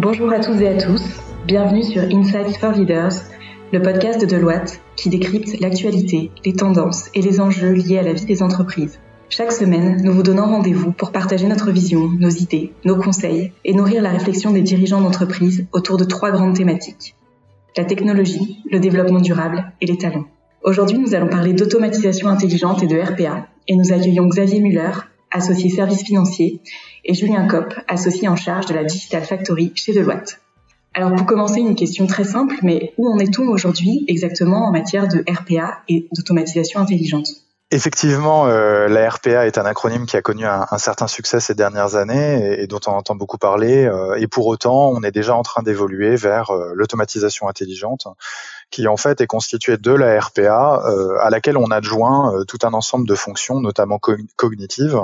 Bonjour à toutes et à tous, bienvenue sur Insights for Leaders, le podcast de Deloitte qui décrypte l'actualité, les tendances et les enjeux liés à la vie des entreprises. Chaque semaine, nous vous donnons rendez-vous pour partager notre vision, nos idées, nos conseils et nourrir la réflexion des dirigeants d'entreprise autour de trois grandes thématiques. La technologie, le développement durable et les talents. Aujourd'hui, nous allons parler d'automatisation intelligente et de RPA et nous accueillons Xavier Muller, associé service financier, et Julien Kopp, associé en charge de la Digital Factory chez Deloitte. Alors pour commencer, une question très simple, mais où en est-on aujourd'hui exactement en matière de RPA et d'automatisation intelligente? Effectivement, euh, la RPA est un acronyme qui a connu un, certain succès ces dernières années et, dont on entend beaucoup parler. Euh, et pour autant, on est déjà en train d'évoluer vers euh, l'automatisation intelligente qui en fait est constituée de la RPA euh, à laquelle on adjoint euh, tout un ensemble de fonctions, notamment cognitives,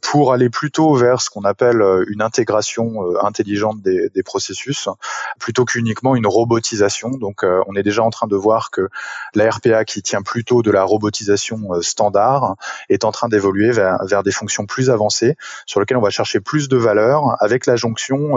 pour aller plutôt vers ce qu'on appelle une intégration intelligente des, des processus, plutôt qu'uniquement une robotisation. Donc on est déjà en train de voir que la RPA qui tient plutôt de la robotisation standard est en train d'évoluer vers, des fonctions plus avancées sur lesquelles on va chercher plus de valeur avec la jonction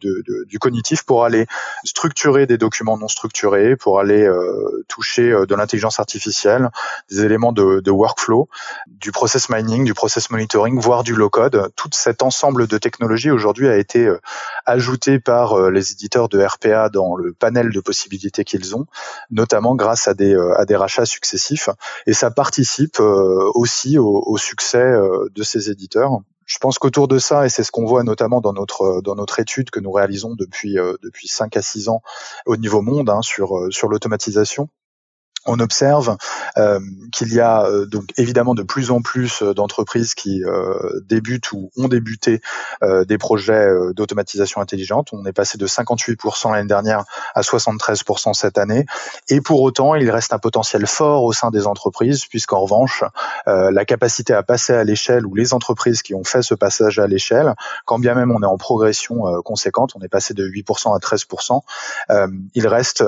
de, du cognitif pour aller structurer des documents non structurés, pour aller euh, toucher euh, de l'intelligence artificielle, des éléments de, workflow, du process mining, du process monitoring, voire du low-code. Tout cet ensemble de technologies aujourd'hui a été euh, ajouté par les éditeurs de RPA dans le panel de possibilités qu'ils ont, notamment grâce à des rachats successifs. Et ça participe aussi au, au succès de ces éditeurs je pense qu'autour de ça, et c'est ce qu'on voit notamment dans notre dans notre étude que nous réalisons depuis euh, depuis cinq à six ans au niveau monde hein, sur euh, sur l'automatisation, on observe euh, qu'il y a euh, donc évidemment de plus en plus euh, d'entreprises qui débutent ou ont débuté des projets d'automatisation intelligente. On est passé de 58% l'année dernière à 73% cette année. Et pour autant, il reste un potentiel fort au sein des entreprises, puisqu'en revanche, la capacité à passer à l'échelle ou les entreprises qui ont fait ce passage à l'échelle, quand bien même on est en progression conséquente, on est passé de 8% à 13%, il reste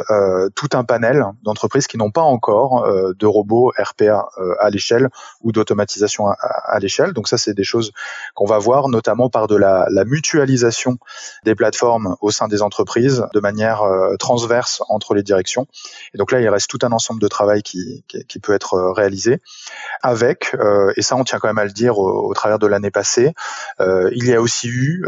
tout un panel d'entreprises qui n'ont pas encore euh, de robots RPA euh, à l'échelle ou d'automatisation à, l'échelle. Donc ça, c'est des choses qu'on va voir, notamment par de la, mutualisation des plateformes au sein des entreprises de manière euh, transverse entre les directions. Et donc là, il reste tout un ensemble de travail qui, qui, peut être réalisé avec, et ça on tient quand même à le dire au, travers de l'année passée, il y a aussi eu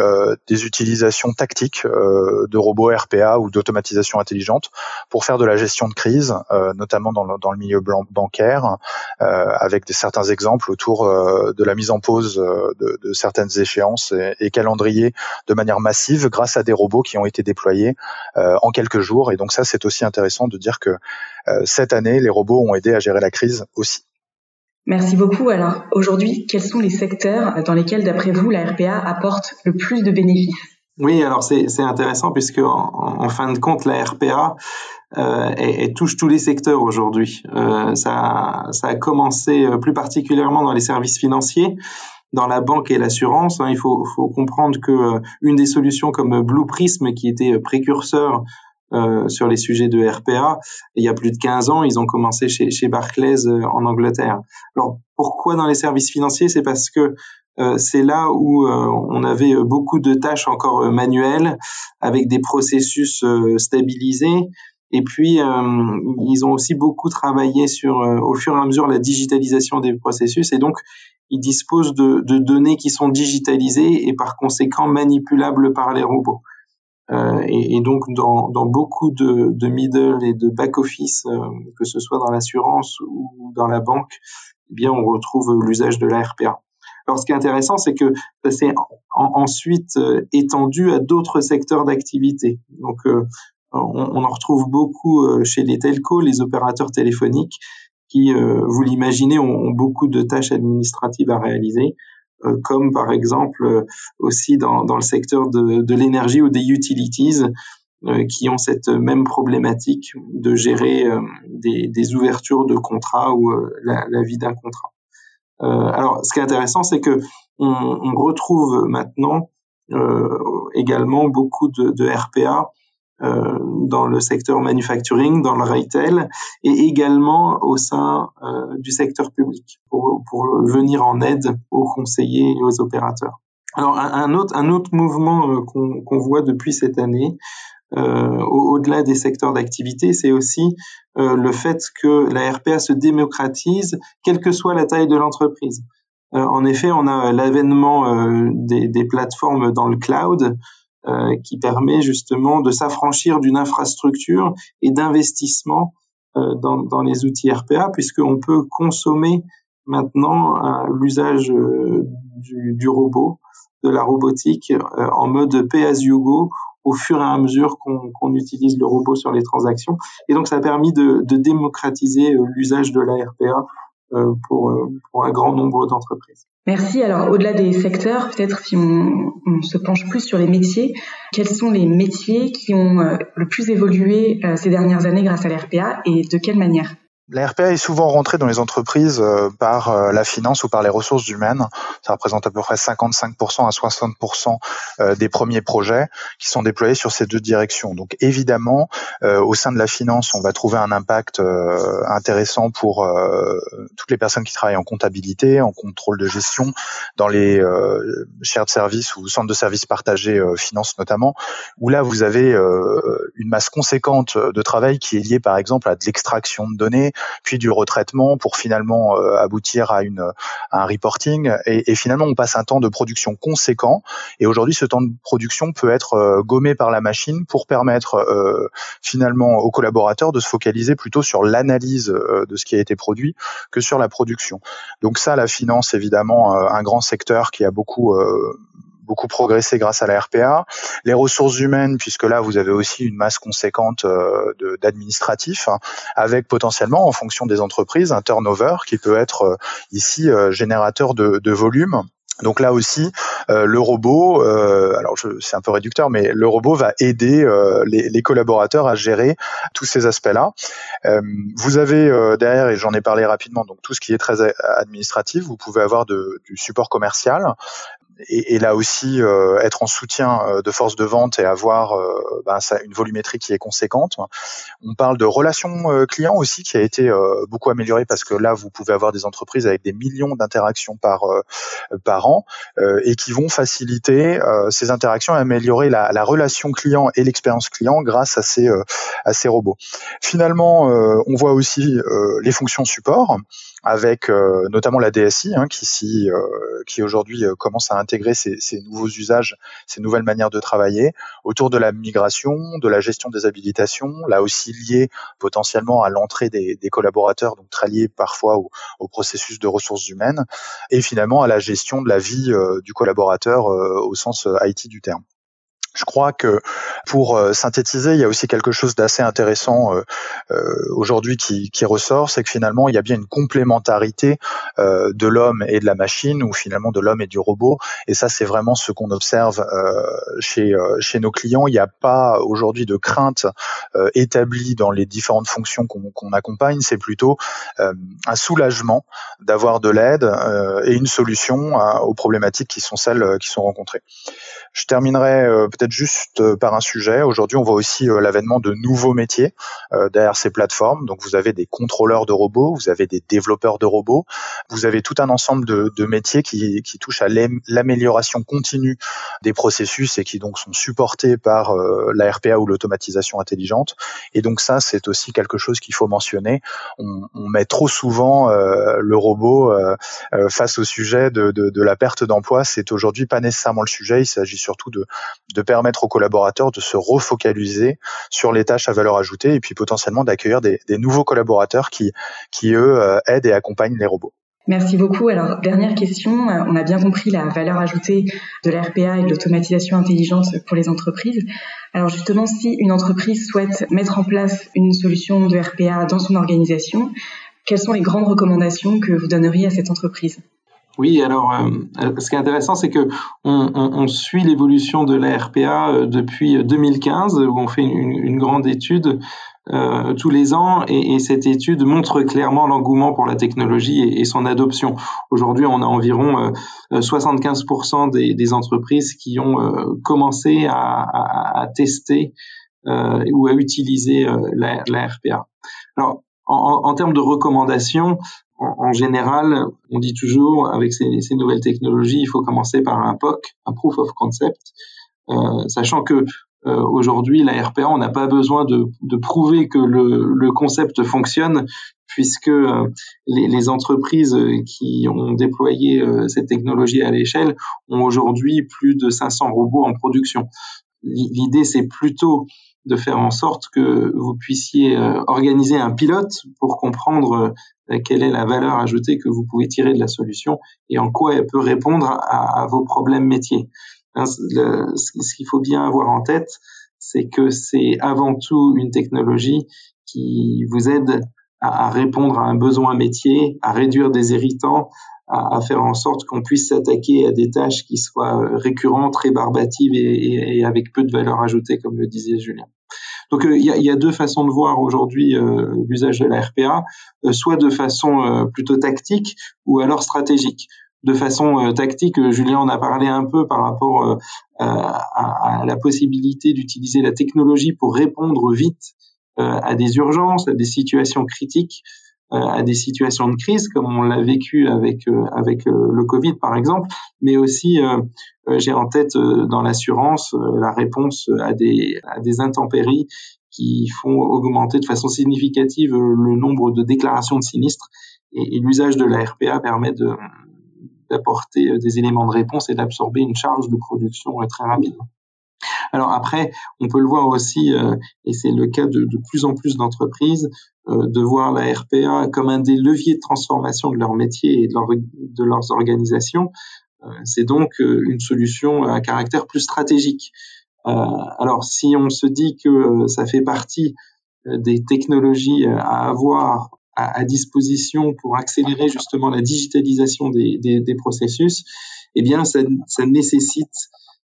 des utilisations tactiques de robots RPA ou d'automatisation intelligente pour faire de la gestion de crise, notamment dans le, milieu bancaire, euh, avec des, certains exemples autour euh, de la mise en pause euh, de, certaines échéances et, calendriers de manière massive grâce à des robots qui ont été déployés en quelques jours. Et donc ça, c'est aussi intéressant de dire que cette année, les robots ont aidé à gérer la crise aussi. Merci beaucoup. Alors aujourd'hui, quels sont les secteurs dans lesquels, d'après vous, la RPA apporte le plus de bénéfices? Oui, alors c'est intéressant puisque en, fin de compte, la RPA, euh, elle, touche tous les secteurs aujourd'hui. Euh, ça, ça a commencé euh, plus particulièrement dans les services financiers, dans la banque et l'assurance. Hein. il faut, faut, comprendre que euh, une des solutions comme Blue Prism, qui était précurseur euh, sur les sujets de RPA. il y a plus de 15 ans, ils ont commencé chez, chez Barclays en Angleterre. Alors pourquoi dans les services financiers? C'est parce que euh, c'est là où on avait beaucoup de tâches encore manuelles avec des processus stabilisés et puis, euh, ils ont aussi beaucoup travaillé sur, euh, au fur et à mesure, la digitalisation des processus. Et donc, ils disposent de, de données qui sont digitalisées et par conséquent manipulables par les robots. Euh, et, et, donc, dans, dans beaucoup de, de, middle et de back office, euh, que ce soit dans l'assurance ou dans la banque, eh bien, on retrouve l'usage de la RPA. Alors, ce qui est intéressant, c'est que ça s'est ensuite étendu à d'autres secteurs d'activité. Donc, on, en retrouve beaucoup euh, chez les telcos, les opérateurs téléphoniques, qui, euh, vous l'imaginez, ont, beaucoup de tâches administratives à réaliser, euh, comme par exemple aussi dans, le secteur de, l'énergie ou des utilities, qui ont cette même problématique de gérer des, ouvertures de contrats ou la, vie d'un contrat. alors, ce qui est intéressant, c'est que on, retrouve maintenant également beaucoup de, de RPA euh, dans le secteur manufacturing, dans le retail, et également au sein euh, du secteur public pour, pour venir en aide aux conseillers et aux opérateurs. Alors un, autre un autre mouvement qu'on voit depuis cette année, euh, au-delà des secteurs d'activité, c'est aussi euh, le fait que la RPA se démocratise, quelle que soit la taille de l'entreprise. Euh, en effet, on a l'avènement des, des, plateformes dans le cloud qui permet justement de s'affranchir d'une infrastructure et d'investissement dans, dans, les outils RPA, puisqu'on peut consommer maintenant l'usage du, du, robot, de la robotique en mode pay as you go, au fur et à mesure qu'on utilise le robot sur les transactions. Et donc, ça a permis de, démocratiser euh, l'usage de la RPA euh, euh, pour, un grand nombre d'entreprises. Merci. Alors, au-delà des secteurs, peut-être si on, se penche plus sur les métiers, quels sont les métiers qui ont le plus évolué ces dernières années grâce à la RPA et de quelle manière? La RPA est souvent rentrée dans les entreprises euh, par euh, la finance ou par les ressources humaines. Ça représente à peu près 55% à 60% euh, des premiers projets qui sont déployés sur ces deux directions. Donc évidemment, au sein de la finance, on va trouver un impact intéressant pour toutes les personnes qui travaillent en comptabilité, en contrôle de gestion, dans les shared services ou centres de services partagés finance notamment, où là vous avez une masse conséquente de travail qui est liée par exemple à de l'extraction de données, puis du retraitement pour finalement euh, aboutir à, un reporting. Et, et, finalement, on passe un temps de production conséquent. Et aujourd'hui, ce temps de production peut être euh, gommé par la machine pour permettre euh, finalement aux collaborateurs de se focaliser plutôt sur l'analyse de ce qui a été produit que sur la production. Donc ça, la finance, évidemment, un grand secteur qui a beaucoup beaucoup progressé grâce à la RPA. Les ressources humaines, puisque là vous avez aussi une masse conséquente euh, d'administratifs, hein, avec potentiellement, en fonction des entreprises, un turnover qui peut être euh, ici euh, générateur de, volume. Donc là aussi, le robot, alors c'est un peu réducteur, mais le robot va aider les, collaborateurs à gérer tous ces aspects-là. vous avez derrière, et j'en ai parlé rapidement, donc tout ce qui est très administratif, vous pouvez avoir du support commercial, et, et, là aussi euh, être en soutien euh, de force de vente et avoir euh, ben, ça, une volumétrie qui est conséquente. On parle de relations clients aussi qui a été beaucoup améliorée parce que là vous pouvez avoir des entreprises avec des millions d'interactions par par an et qui vont faciliter ces interactions et améliorer la, la relation client et l'expérience client grâce à ces à ces robots. Finalement, on voit aussi les fonctions support avec euh, notamment la DSI hein, qui, euh, qui aujourd'hui euh, commence à intégrer ces, nouveaux usages, ces nouvelles manières de travailler autour de la migration, de la gestion des habilitations, là aussi lié potentiellement à l'entrée des, des, collaborateurs, donc très lié parfois au, au, processus de ressources humaines, et finalement à la gestion de la vie du collaborateur au sens IT du terme. Je crois que pour euh, synthétiser, il y a aussi quelque chose d'assez intéressant euh, euh, aujourd'hui qui, ressort, c'est que finalement, il y a bien une complémentarité de l'homme et de la machine, ou finalement de l'homme et du robot. Et ça, c'est vraiment ce qu'on observe chez, chez nos clients. Il n'y a pas aujourd'hui de crainte établie dans les différentes fonctions qu'on accompagne. C'est plutôt un soulagement d'avoir de l'aide et une solution aux problématiques qui sont celles qui sont rencontrées. Je terminerai peut-être juste euh, par un sujet. Aujourd'hui, on voit aussi euh, l'avènement de nouveaux métiers euh, derrière ces plateformes. Donc, vous avez des contrôleurs de robots, vous avez des développeurs de robots, vous avez tout un ensemble de, métiers qui, touchent à l'amélioration continue des processus et qui donc sont supportés par la RPA ou l'automatisation intelligente. Et donc ça, c'est aussi quelque chose qu'il faut mentionner. On, met trop souvent le robot face au sujet de la perte d'emploi. C'est aujourd'hui pas nécessairement le sujet. Il s'agit surtout de, de permettre aux collaborateurs de se refocaliser sur les tâches à valeur ajoutée et puis potentiellement d'accueillir des, nouveaux collaborateurs qui, qui eux, euh, aident et accompagnent les robots. Merci beaucoup. Alors, dernière question. Euh, on a bien compris la valeur ajoutée de l'RPA et de l'automatisation intelligente pour les entreprises. Alors, justement, si une entreprise souhaite mettre en place une solution de RPA dans son organisation, quelles sont les grandes recommandations que vous donneriez à cette entreprise? Oui, alors euh, euh, ce qui est intéressant, c'est que on, on, on suit l'évolution de la RPA euh, depuis 2015, où on fait une, une grande étude euh, tous les ans, et, et, cette étude montre clairement l'engouement pour la technologie et, et son adoption. Aujourd'hui, on a environ 75% des, des, entreprises qui ont commencé à, à, à tester ou à utiliser la, la RPA. Alors, en, en, termes de recommandations, en, général, on dit toujours, avec ces, nouvelles technologies, il faut commencer par un POC, un Proof of Concept, euh, sachant que euh, aujourd'hui, la RPA, on n'a pas besoin de, prouver que le, concept fonctionne, puisque euh, les, entreprises qui ont déployé cette technologie à l'échelle ont aujourd'hui plus de 500 robots en production. L'idée, c'est plutôt de faire en sorte que vous puissiez organiser un pilote pour comprendre euh, quelle est la valeur ajoutée que vous pouvez tirer de la solution et en quoi elle peut répondre à, vos problèmes métiers. Hein, ce qu'il faut bien avoir en tête, c'est que c'est avant tout une technologie qui vous aide à, répondre à un besoin métier, à réduire des irritants, à, faire en sorte qu'on puisse s'attaquer à des tâches qui soient euh, récurrentes, rébarbatives et avec peu de valeur ajoutée, comme le disait Julien. Donc euh, il y, a, deux façons de voir aujourd'hui euh, l'usage de la RPA, euh, soit de façon plutôt tactique ou alors stratégique. De façon tactique, Julien en a parlé un peu par rapport à, la possibilité d'utiliser la technologie pour répondre vite à des urgences, à des situations critiques, à des situations de crise, comme on l'a vécu avec avec le Covid par exemple, mais aussi euh, j'ai en tête euh, dans l'assurance euh, la réponse à des, à des intempéries qui font augmenter de façon significative le nombre de déclarations de sinistres. Et, l'usage de la RPA permet de, d'apporter des éléments de réponse et d'absorber une charge de production très rapidement. Alors après, on peut le voir aussi, et c'est le cas de, de, plus en plus d'entreprises, de voir la RPA comme un des leviers de transformation de leur métier et de, de leurs organisations. Euh, c'est donc euh, une solution à caractère plus stratégique. Euh, alors, si on se dit que ça fait partie des technologies à avoir à, disposition pour accélérer justement la digitalisation des, processus, eh bien, ça, nécessite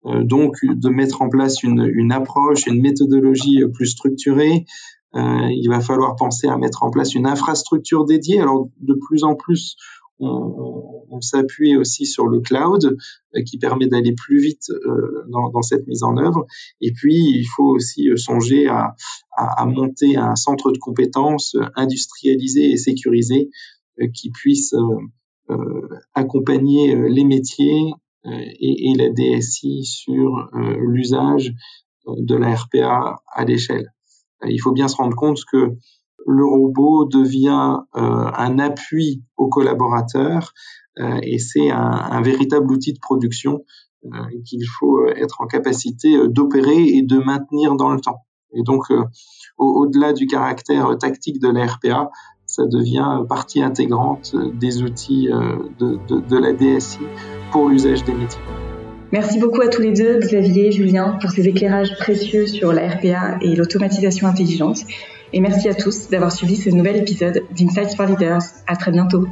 donc de mettre en place une, une, approche, une méthodologie plus structurée. Il va falloir penser à mettre en place une infrastructure dédiée. Alors, de plus en plus, on, s'appuie aussi sur le cloud euh, qui permet d'aller plus vite euh, dans, cette mise en œuvre. Et puis, il faut aussi euh, songer à monter un centre de compétences industrialisé et sécurisé qui puisse accompagner les métiers et, et, la DSI sur l'usage de la RPA à l'échelle. Il faut bien se rendre compte que le robot devient euh, un appui aux collaborateurs euh, et c'est un, véritable outil de production euh, qu'il faut être en capacité d'opérer et de maintenir dans le temps. Et donc, au-delà du caractère tactique de la RPA, ça devient partie intégrante des outils de, de, de la DSI pour l'usage des métiers. Merci beaucoup à tous les deux, Xavier et Julien, pour ces éclairages précieux sur la RPA et l'automatisation intelligente. Et merci à tous d'avoir suivi ce nouvel épisode d'Insights for Leaders. À très bientôt.